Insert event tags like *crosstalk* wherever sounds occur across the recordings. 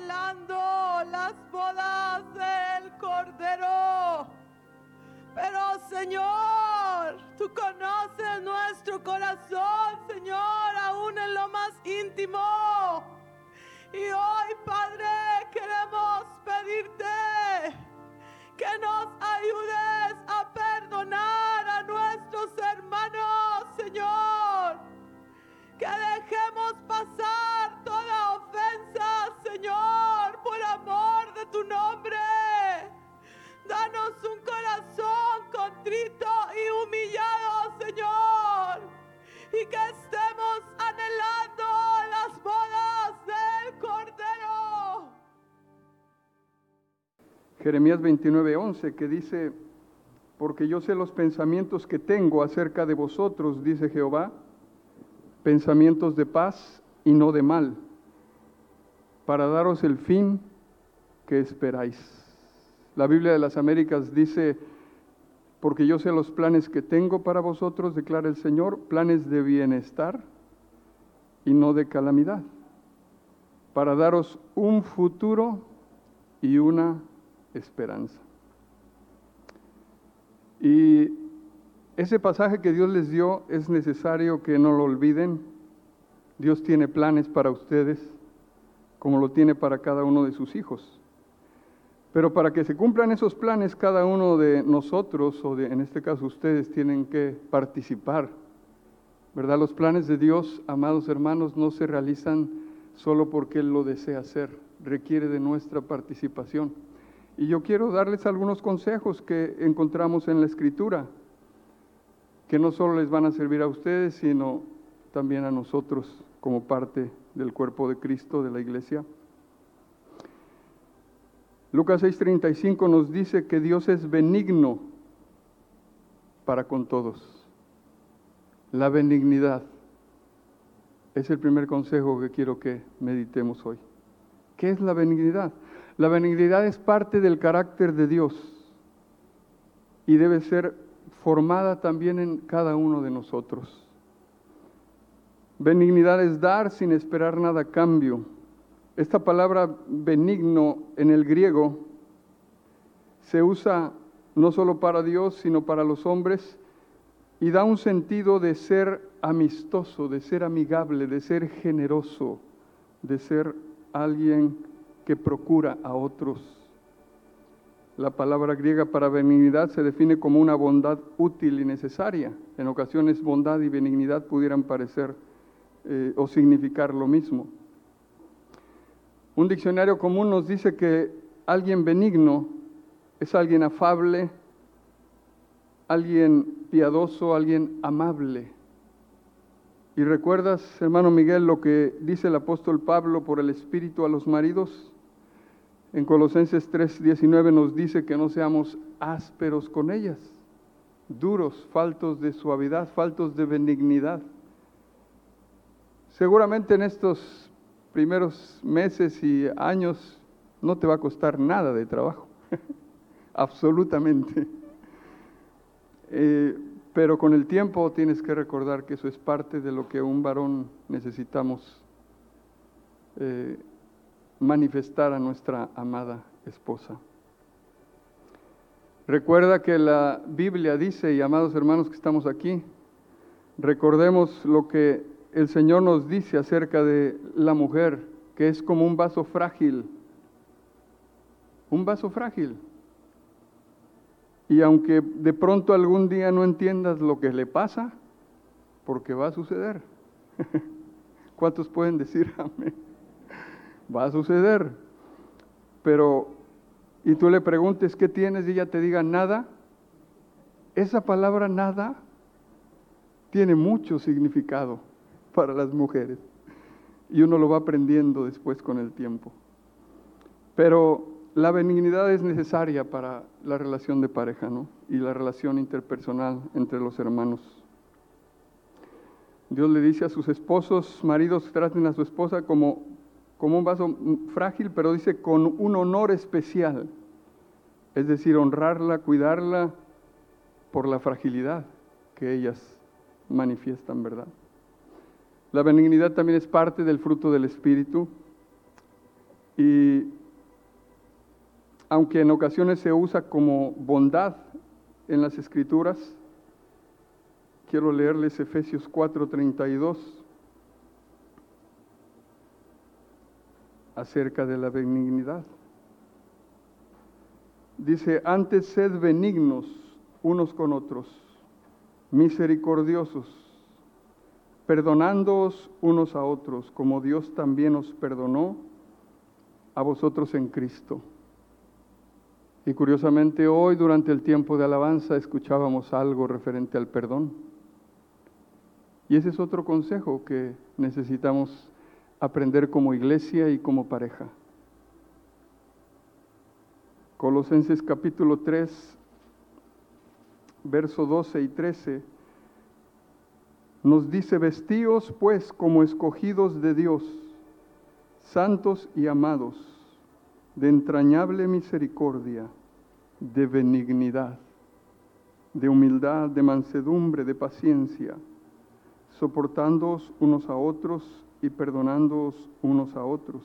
las bodas del Cordero. Pero Señor, tú conoces nuestro corazón, Señor, aún en lo más íntimo. Y hoy, Padre, queremos pedirte que nos ayudes a perdonar Jeremías 29:11 que dice, porque yo sé los pensamientos que tengo acerca de vosotros, dice Jehová, pensamientos de paz y no de mal, para daros el fin que esperáis. La Biblia de las Américas dice, porque yo sé los planes que tengo para vosotros, declara el Señor, planes de bienestar y no de calamidad, para daros un futuro y una esperanza. Y ese pasaje que Dios les dio es necesario que no lo olviden. Dios tiene planes para ustedes, como lo tiene para cada uno de sus hijos. Pero para que se cumplan esos planes, cada uno de nosotros, o en este caso ustedes, tienen que participar. ¿Verdad? Los planes de Dios, amados hermanos, no se realizan solo porque Él lo desea hacer, requiere de nuestra participación. Y yo quiero darles algunos consejos que encontramos en la Escritura, que no solo les van a servir a ustedes, sino también a nosotros como parte del cuerpo de Cristo, de la iglesia. Lucas 6:35 nos dice que Dios es benigno para con todos. La benignidad es el primer consejo que quiero que meditemos hoy. ¿Qué es la benignidad? La benignidad es parte del carácter de Dios y debe ser formada también en cada uno de nosotros. Benignidad es dar sin esperar nada a cambio. Esta palabra benigno en el griego se usa no solo para Dios, sino para los hombres y da un sentido de ser amistoso, de ser amigable, de ser generoso, de ser alguien que procura a otros. La palabra griega para benignidad se define como una bondad útil y necesaria. En ocasiones bondad y benignidad pudieran parecer eh, o significar lo mismo. Un diccionario común nos dice que alguien benigno es alguien afable, alguien piadoso, alguien amable. ¿Y recuerdas, hermano Miguel, lo que dice el apóstol Pablo por el Espíritu a los maridos? En Colosenses 3:19 nos dice que no seamos ásperos con ellas, duros, faltos de suavidad, faltos de benignidad. Seguramente en estos primeros meses y años no te va a costar nada de trabajo, *laughs* absolutamente. Eh, pero con el tiempo tienes que recordar que eso es parte de lo que un varón necesitamos eh, manifestar a nuestra amada esposa. Recuerda que la Biblia dice, y amados hermanos que estamos aquí, recordemos lo que el Señor nos dice acerca de la mujer, que es como un vaso frágil, un vaso frágil. Y aunque de pronto algún día no entiendas lo que le pasa, porque va a suceder. *laughs* ¿Cuántos pueden decir amén? Va a suceder. Pero, y tú le preguntes qué tienes y ella te diga nada, esa palabra nada tiene mucho significado para las mujeres. Y uno lo va aprendiendo después con el tiempo. Pero la benignidad es necesaria para la relación de pareja, ¿no? Y la relación interpersonal entre los hermanos. Dios le dice a sus esposos, maridos, traten a su esposa como, como un vaso frágil, pero dice con un honor especial. Es decir, honrarla, cuidarla por la fragilidad que ellas manifiestan, ¿verdad? La benignidad también es parte del fruto del Espíritu. Y aunque en ocasiones se usa como bondad en las escrituras, quiero leerles Efesios 4:32 acerca de la benignidad. Dice, antes sed benignos unos con otros, misericordiosos, perdonándoos unos a otros, como Dios también os perdonó a vosotros en Cristo. Y curiosamente hoy durante el tiempo de alabanza escuchábamos algo referente al perdón. Y ese es otro consejo que necesitamos aprender como iglesia y como pareja. Colosenses capítulo 3, verso 12 y 13, nos dice, vestíos pues como escogidos de Dios, santos y amados, de entrañable misericordia, de benignidad, de humildad, de mansedumbre, de paciencia, soportándoos unos a otros y perdonándoos unos a otros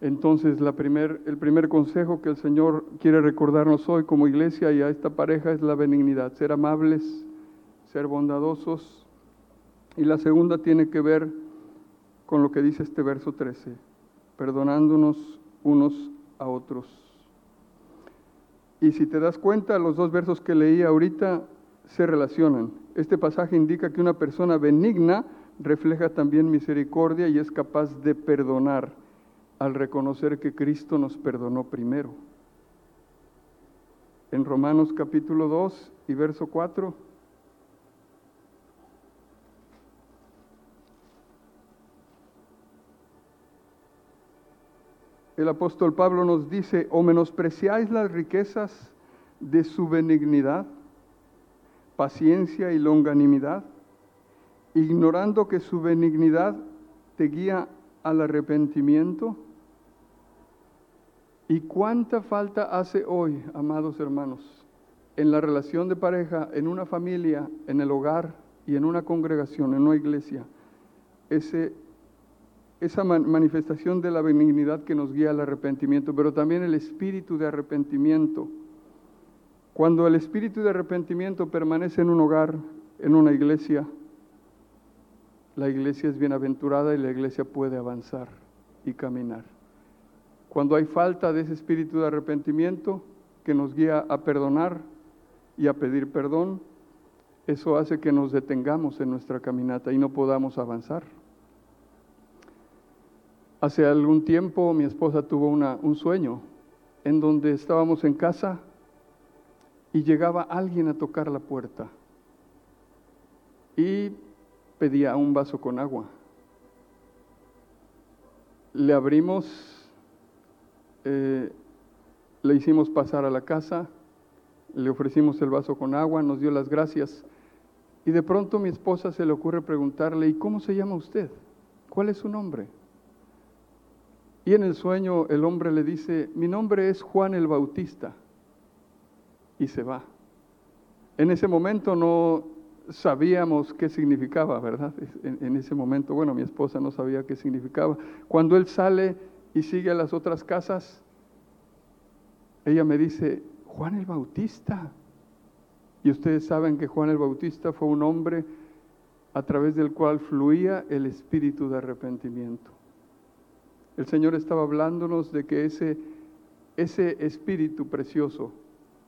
entonces, la primer, el primer consejo que el Señor quiere recordarnos hoy como iglesia y a esta pareja es la benignidad, ser amables, ser bondadosos. Y la segunda tiene que ver con lo que dice este verso 13, perdonándonos unos a otros. Y si te das cuenta, los dos versos que leí ahorita se relacionan. Este pasaje indica que una persona benigna refleja también misericordia y es capaz de perdonar al reconocer que Cristo nos perdonó primero. En Romanos capítulo 2 y verso 4. El apóstol Pablo nos dice, o menospreciáis las riquezas de su benignidad, paciencia y longanimidad, ignorando que su benignidad te guía al arrepentimiento ¿Y cuánta falta hace hoy, amados hermanos, en la relación de pareja, en una familia, en el hogar y en una congregación, en una iglesia? Ese, esa manifestación de la benignidad que nos guía al arrepentimiento, pero también el espíritu de arrepentimiento. Cuando el espíritu de arrepentimiento permanece en un hogar, en una iglesia, la iglesia es bienaventurada y la iglesia puede avanzar y caminar. Cuando hay falta de ese espíritu de arrepentimiento que nos guía a perdonar y a pedir perdón, eso hace que nos detengamos en nuestra caminata y no podamos avanzar. Hace algún tiempo mi esposa tuvo un sueño en donde estábamos en casa y llegaba alguien a tocar la puerta y pedía un vaso con agua. Le abrimos eh, le hicimos pasar a la casa, le ofrecimos el vaso con agua, nos dio las gracias. Y de pronto mi esposa se le ocurre preguntarle, ¿y cómo se llama usted? ¿Cuál es su nombre? Y en el sueño el hombre le dice, mi nombre es Juan el Bautista. Y se va. En ese momento no sabíamos qué significaba, ¿verdad? En, ese momento, bueno, mi esposa no sabía qué significaba. Cuando él sale y sigue a las otras casas, ella me dice, Juan el Bautista. Y ustedes saben que Juan el Bautista fue un hombre a través del cual fluía el espíritu de arrepentimiento. El Señor estaba hablándonos de que ese, ese espíritu precioso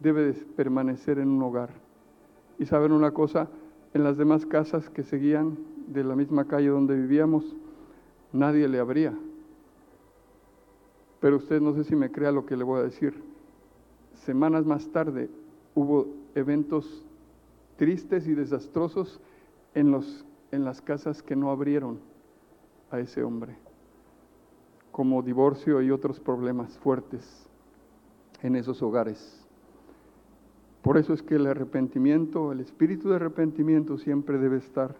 debe permanecer en un hogar. Y saben una cosa, en las demás casas que seguían de la misma calle donde vivíamos, nadie le abría. Pero usted no sé si me crea lo que le voy a decir. Semanas más tarde hubo eventos tristes y desastrosos en, los, en las casas que no abrieron a ese hombre, como divorcio y otros problemas fuertes en esos hogares. Por eso es que el arrepentimiento, el espíritu de arrepentimiento siempre debe estar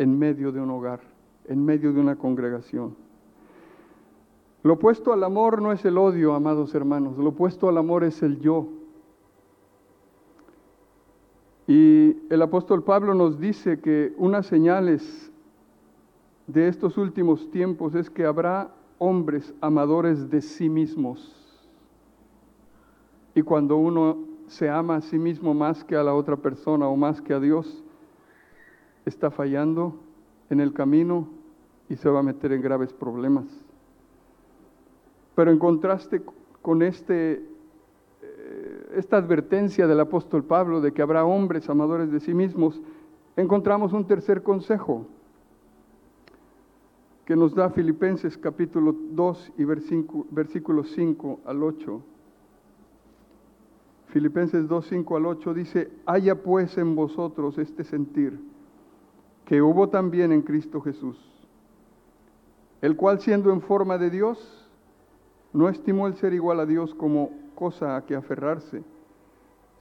en medio de un hogar, en medio de una congregación. Lo opuesto al amor no es el odio, amados hermanos, lo opuesto al amor es el yo. Y el apóstol Pablo nos dice que unas señales de estos últimos tiempos es que habrá hombres amadores de sí mismos. Y cuando uno se ama a sí mismo más que a la otra persona o más que a Dios, está fallando en el camino y se va a meter en graves problemas. Pero en contraste con este, eh, esta advertencia del apóstol Pablo de que habrá hombres amadores de sí mismos, encontramos un tercer consejo que nos da Filipenses capítulo 2 y versículos 5 al 8. Filipenses 2, 5 al 8 dice, haya pues en vosotros este sentir que hubo también en Cristo Jesús, el cual siendo en forma de Dios, no estimó el ser igual a Dios como cosa a que aferrarse,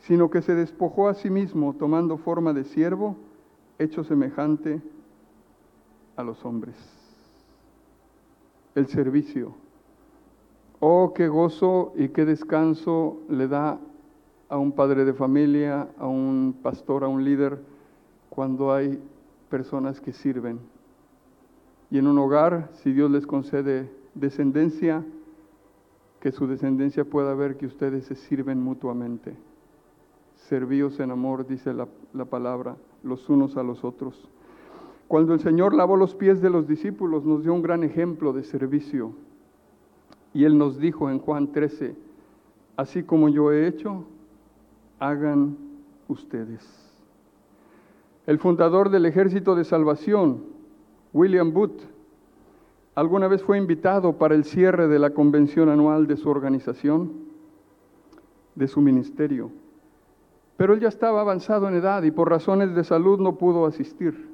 sino que se despojó a sí mismo tomando forma de siervo, hecho semejante a los hombres. El servicio. Oh, qué gozo y qué descanso le da a un padre de familia, a un pastor, a un líder, cuando hay personas que sirven. Y en un hogar, si Dios les concede descendencia, que su descendencia pueda ver que ustedes se sirven mutuamente. Servíos en amor, dice la, la, palabra, los unos a los otros. Cuando el Señor lavó los pies de los discípulos, nos dio un gran ejemplo de servicio. Y Él nos dijo en Juan 13, así como yo he hecho, hagan ustedes. El fundador del Ejército de Salvación, William Booth, alguna vez fue invitado para el cierre de la convención anual de su organización, de su ministerio. Pero él ya estaba avanzado en edad y por razones de salud no pudo asistir.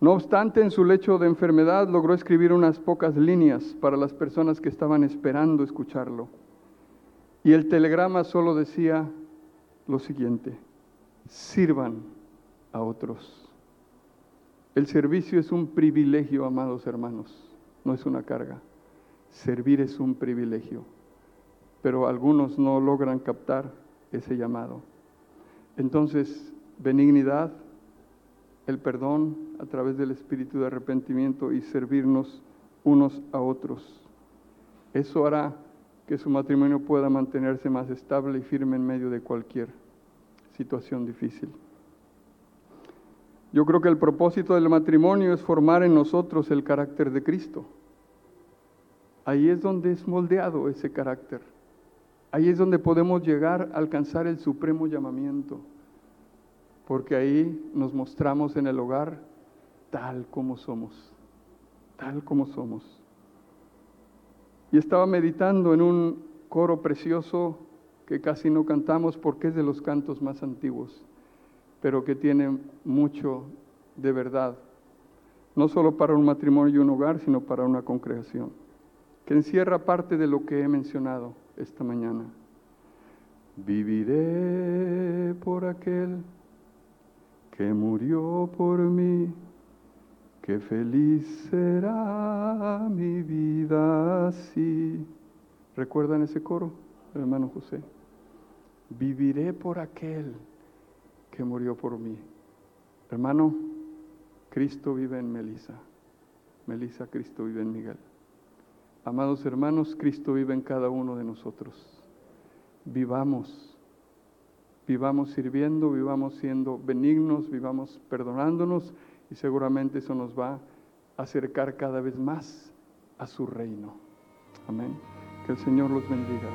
No obstante, en su lecho de enfermedad logró escribir unas pocas líneas para las personas que estaban esperando escucharlo. Y el telegrama solo decía lo siguiente, sirvan a otros. El servicio es un privilegio, amados hermanos, no es una carga. Servir es un privilegio, pero algunos no logran captar ese llamado. Entonces, benignidad, el perdón a través del espíritu de arrepentimiento y servirnos unos a otros. Eso hará que su matrimonio pueda mantenerse más estable y firme en medio de cualquier situación difícil. Yo creo que el propósito del matrimonio es formar en nosotros el carácter de Cristo. Ahí es donde es moldeado ese carácter. Ahí es donde podemos llegar a alcanzar el supremo llamamiento. Porque ahí nos mostramos en el hogar tal como somos. Tal como somos. Y estaba meditando en un coro precioso que casi no cantamos porque es de los cantos más antiguos, pero que tiene mucho de verdad, no solo para un matrimonio y un hogar, sino para una congregación, que encierra parte de lo que he mencionado esta mañana. Viviré por aquel que murió por mí Qué feliz será mi vida así. ¿Recuerdan ese coro, hermano José? Viviré por aquel que murió por mí. Hermano, Cristo vive en Melisa. Melisa, Cristo vive en Miguel. Amados hermanos, Cristo vive en cada uno de nosotros. Vivamos, vivamos sirviendo, vivamos siendo benignos, vivamos perdonándonos y seguramente eso nos va a acercar cada vez más a su reino. Amén. Que el Señor los bendiga.